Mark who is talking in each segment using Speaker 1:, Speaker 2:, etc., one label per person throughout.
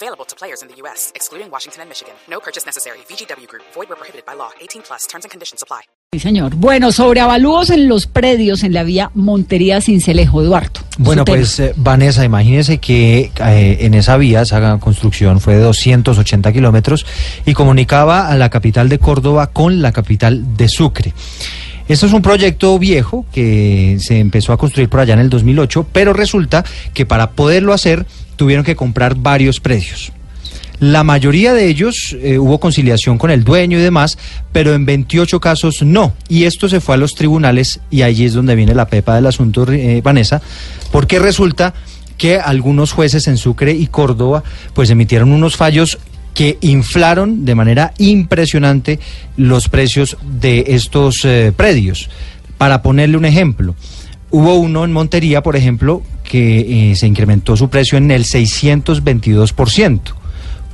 Speaker 1: Available to players in the U.S., excluding Washington and Michigan. No purchase necessary. VGW Group. Void where prohibited by law. 18 plus. Terms and conditions apply.
Speaker 2: Sí, señor. Bueno, sobre avalúos en los predios en la vía Montería Cincelejo, Eduardo.
Speaker 3: Bueno, pues eh, Vanessa, imagínese que eh, en esa vía, esa construcción fue de 280 kilómetros y comunicaba a la capital de Córdoba con la capital de Sucre. Esto es un proyecto viejo que se empezó a construir por allá en el 2008, pero resulta que para poderlo hacer tuvieron que comprar varios predios. La mayoría de ellos eh, hubo conciliación con el dueño y demás, pero en 28 casos no. Y esto se fue a los tribunales y allí es donde viene la pepa del asunto, eh, Vanessa, porque resulta que algunos jueces en Sucre y Córdoba pues emitieron unos fallos que inflaron de manera impresionante los precios de estos eh, predios. Para ponerle un ejemplo, hubo uno en Montería, por ejemplo, que eh, se incrementó su precio en el 622%.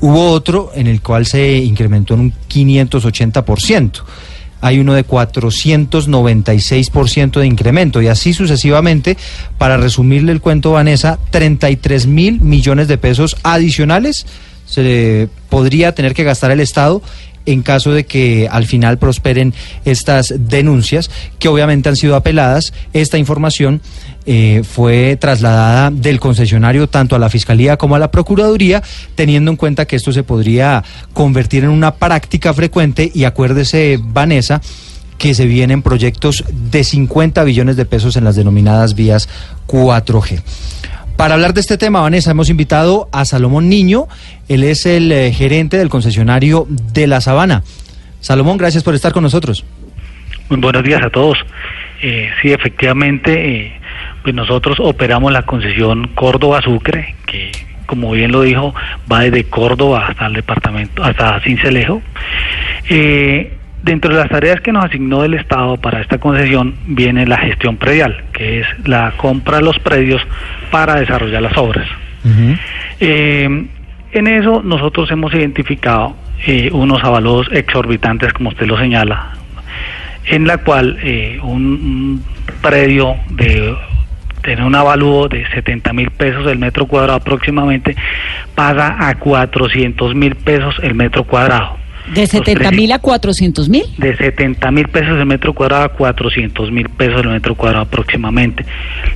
Speaker 3: Hubo otro en el cual se incrementó en un 580%. Hay uno de 496% de incremento y así sucesivamente. Para resumirle el cuento, Vanessa, 33 mil millones de pesos adicionales se podría tener que gastar el Estado en caso de que al final prosperen estas denuncias, que obviamente han sido apeladas. Esta información eh, fue trasladada del concesionario tanto a la Fiscalía como a la Procuraduría, teniendo en cuenta que esto se podría convertir en una práctica frecuente y acuérdese, Vanessa, que se vienen proyectos de 50 billones de pesos en las denominadas vías 4G. Para hablar de este tema, Vanessa, hemos invitado a Salomón Niño. Él es el eh, gerente del concesionario de La Sabana. Salomón, gracias por estar con nosotros.
Speaker 4: Muy buenos días a todos. Eh, sí, efectivamente, eh, pues nosotros operamos la concesión Córdoba-Sucre, que como bien lo dijo, va desde Córdoba hasta el departamento, hasta Cincelejo. Eh, dentro de las tareas que nos asignó el Estado para esta concesión viene la gestión predial, que es la compra de los predios para desarrollar las obras. Eh, en eso nosotros hemos identificado eh, unos avalos exorbitantes, como usted lo señala, en la cual eh, un, un predio de tener un avalúo de 70 mil pesos el metro cuadrado aproximadamente, paga a 400 mil pesos el metro cuadrado.
Speaker 2: De
Speaker 4: Los
Speaker 2: 70
Speaker 4: precios-
Speaker 2: mil a 400 mil.
Speaker 4: de 70 mil pesos el metro cuadrado a 400 mil pesos el metro cuadrado aproximadamente.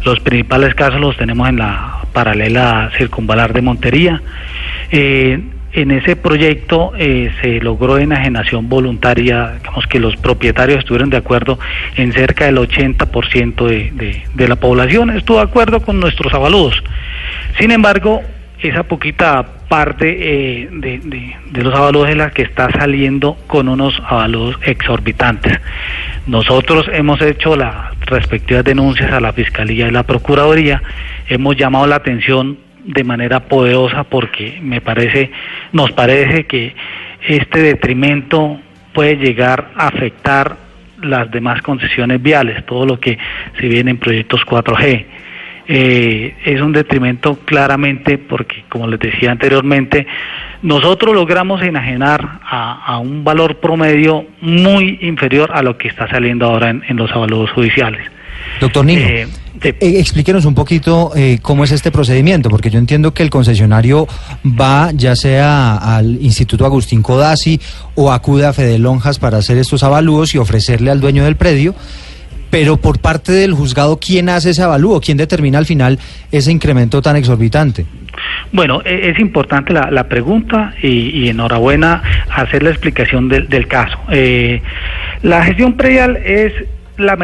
Speaker 4: Los principales casos los tenemos en la paralela circunvalar de Montería. Eh, en ese proyecto eh, se logró enajenación voluntaria, digamos que los propietarios estuvieron de acuerdo en cerca del 80% de, de, de la población, estuvo de acuerdo con nuestros avaludos. Sin embargo, esa poquita parte eh, de, de- los avaludos es la que está saliendo con unos avaludos exorbitantes. Nosotros hemos hecho las respectivas denuncias a la Fiscalía y la Procuraduría, hemos llamado la atención de manera poderosa porque me parece, nos parece que este detrimento puede llegar a afectar las demás concesiones viales, todo lo que se viene en proyectos 4G eh, es un detrimento claramente porque, como les decía anteriormente, nosotros logramos enajenar a, a un valor promedio muy inferior a lo que está saliendo ahora en, en los avaluados judiciales.
Speaker 3: Doctor Niño,
Speaker 4: Eh, de-
Speaker 3: eh, explíquenos un poquito eh, cómo es este procedimiento, porque yo entiendo que el concesionario va ya sea al Instituto Agustín Codazzi o acude a Fede Lonjas para hacer estos avalúos y ofrecerle al dueño del predio. Pero por parte del juzgado, ¿quién hace ese avalúo? ¿Quién determina al final ese incremento tan exorbitante?
Speaker 4: Bueno, e- es importante la, la pregunta y, y enhorabuena hacer la explicación del, del caso. Eh, la gestión predial es la,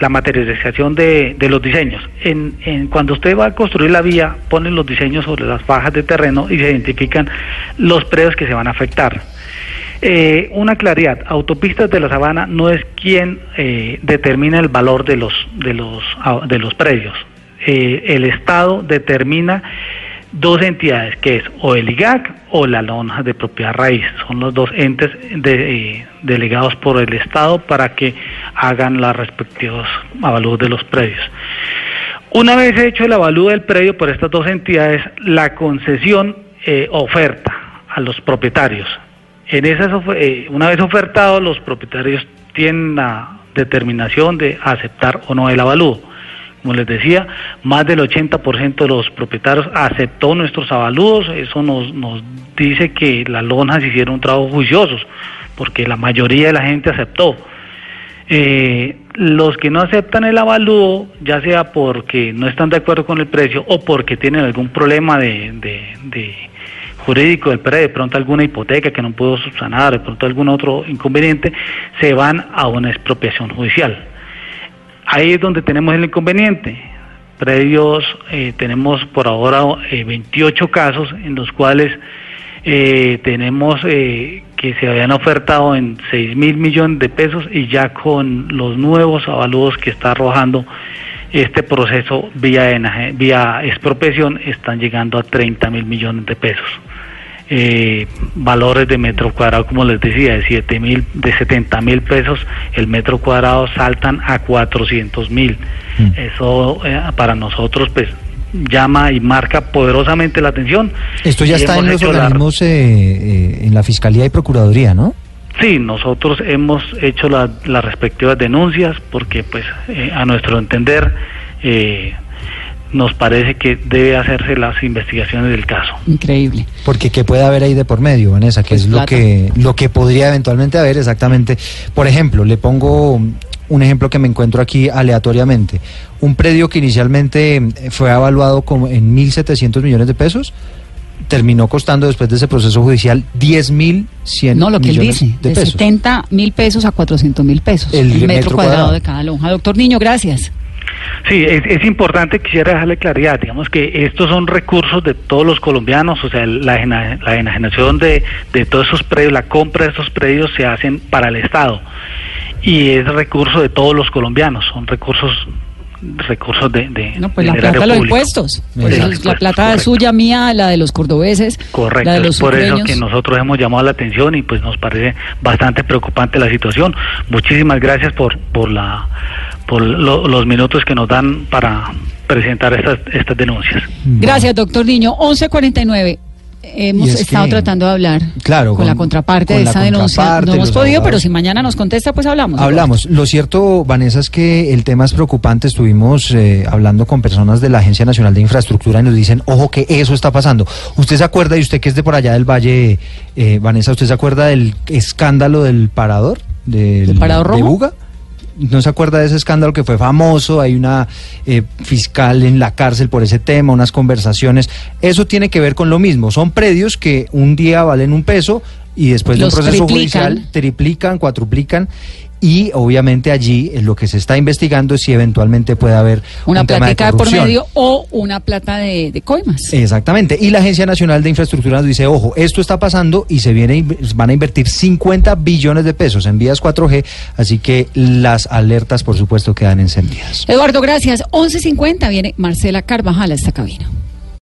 Speaker 4: la materialización de, de los diseños. En, en- cuando usted va a construir la vía, ponen los diseños sobre las fajas de terreno y se identifican los predios que se van a afectar. Eh, una claridad, Autopistas de la Sabana no es quien eh, determina el valor de los, de los, ah, de los predios. Eh, el Estado determina dos entidades, que es o el IGAC o la lonja de propiedad raíz. Son los dos entes delegados por el Estado para que hagan los respectivos avalúos de los predios. Una vez hecho el avalúo del predio por estas dos entidades, la concesión oferta a los propietarios. En esas, eh, una vez ofertado, los propietarios tienen la determinación de aceptar o no el avalúo. Como les decía, más del 80% de los propietarios aceptó nuestros avalúos. Eso nos, nos dice que las lonas hicieron un trabajo juicioso, porque la mayoría de la gente aceptó. Eh, los que no aceptan el avalúo, ya sea porque no están de acuerdo con el precio o porque tienen algún problema de, de, jurídico del predio, de pronto alguna hipoteca que no puedo subsanar, de pronto algún otro inconveniente, se van a una expropiación judicial. Ahí es donde tenemos el inconveniente. Predios, eh, tenemos por ahora 28 eh, casos en los cuales eh, tenemos que se habían ofertado en 6 mil millones de pesos y ya con los nuevos avalúos que está arrojando este proceso vía, vía expropiación están llegando a 30 mil millones de pesos eh, valores de metro cuadrado, como les decía, de siete mil, de 70 mil pesos, el metro cuadrado saltan a 400 mil. Mm. Eso eh, para nosotros, pues llama y marca poderosamente la atención.
Speaker 3: Esto ya está en los organismos, eh, eh, en la Fiscalía y Procuraduría, ¿no?
Speaker 4: Sí, nosotros hemos hecho las respectivas denuncias porque, pues, eh, a nuestro entender, eh, nos parece que debe hacerse las investigaciones del caso.
Speaker 2: Increíble.
Speaker 3: Porque qué puede haber ahí de por medio, Vanessa, que pues es lo que lo que podría eventualmente haber exactamente. Por ejemplo, le pongo un ejemplo que me encuentro aquí aleatoriamente. Un predio que inicialmente fue evaluado como en 1.700 millones de pesos, terminó costando después de ese proceso judicial 10.100
Speaker 2: No, lo que
Speaker 3: él
Speaker 2: dice, de, 70 mil pesos a 400 mil pesos. El, metro, cuadrado de cada lonja. Doctor Niño, gracias.
Speaker 4: Sí, es, importante, quisiera dejarle claridad, digamos que estos son recursos de todos los colombianos, o sea, la, la enajenación de, de todos esos predios, la compra de esos predios se hacen para el Estado. Y es recurso de todos los colombianos, son recursos recursos de, de
Speaker 2: no pues la plata de los impuestos pues la plata es suya mía la de los cordobeses
Speaker 4: correcto
Speaker 2: la de los
Speaker 4: por eso que nosotros hemos llamado la atención y pues nos parece bastante preocupante la situación. Muchísimas gracias por por la por los minutos que nos dan para presentar estas estas denuncias
Speaker 2: gracias doctor Niño 1149 hemos estado tratando de hablar
Speaker 3: claro,
Speaker 2: con, la contraparte de esa denuncia. No hemos podido, pero si mañana nos contesta, pues hablamos.
Speaker 3: Hablamos. Lo cierto, Vanessa, es que el tema es preocupante. Estuvimos eh, hablando con personas de la Agencia Nacional de Infraestructura y nos dicen, ojo, que eso está pasando. ¿Usted se acuerda, y usted que es de por allá del Valle, eh, Vanessa, ¿usted se acuerda del escándalo del parador? Del,
Speaker 2: parador
Speaker 3: De Buga? ¿No se acuerda de ese escándalo que fue famoso? Hay una eh, fiscal en la cárcel por ese tema, unas conversaciones. Eso tiene que ver con lo mismo. Son predios que un día valen un peso y después de un proceso judicial triplican, cuatruplican y obviamente allí lo que se está investigando es si eventualmente puede haber
Speaker 2: una un plática por medio o una plata de, coimas.
Speaker 3: Exactamente. Y la Agencia Nacional de Infraestructura nos dice, ojo, esto está pasando y se viene van a invertir 50 billones de pesos en vías 4G, así que las alertas por supuesto quedan encendidas.
Speaker 2: Eduardo, gracias. 11.50 viene Marcela Carvajal a esta cabina.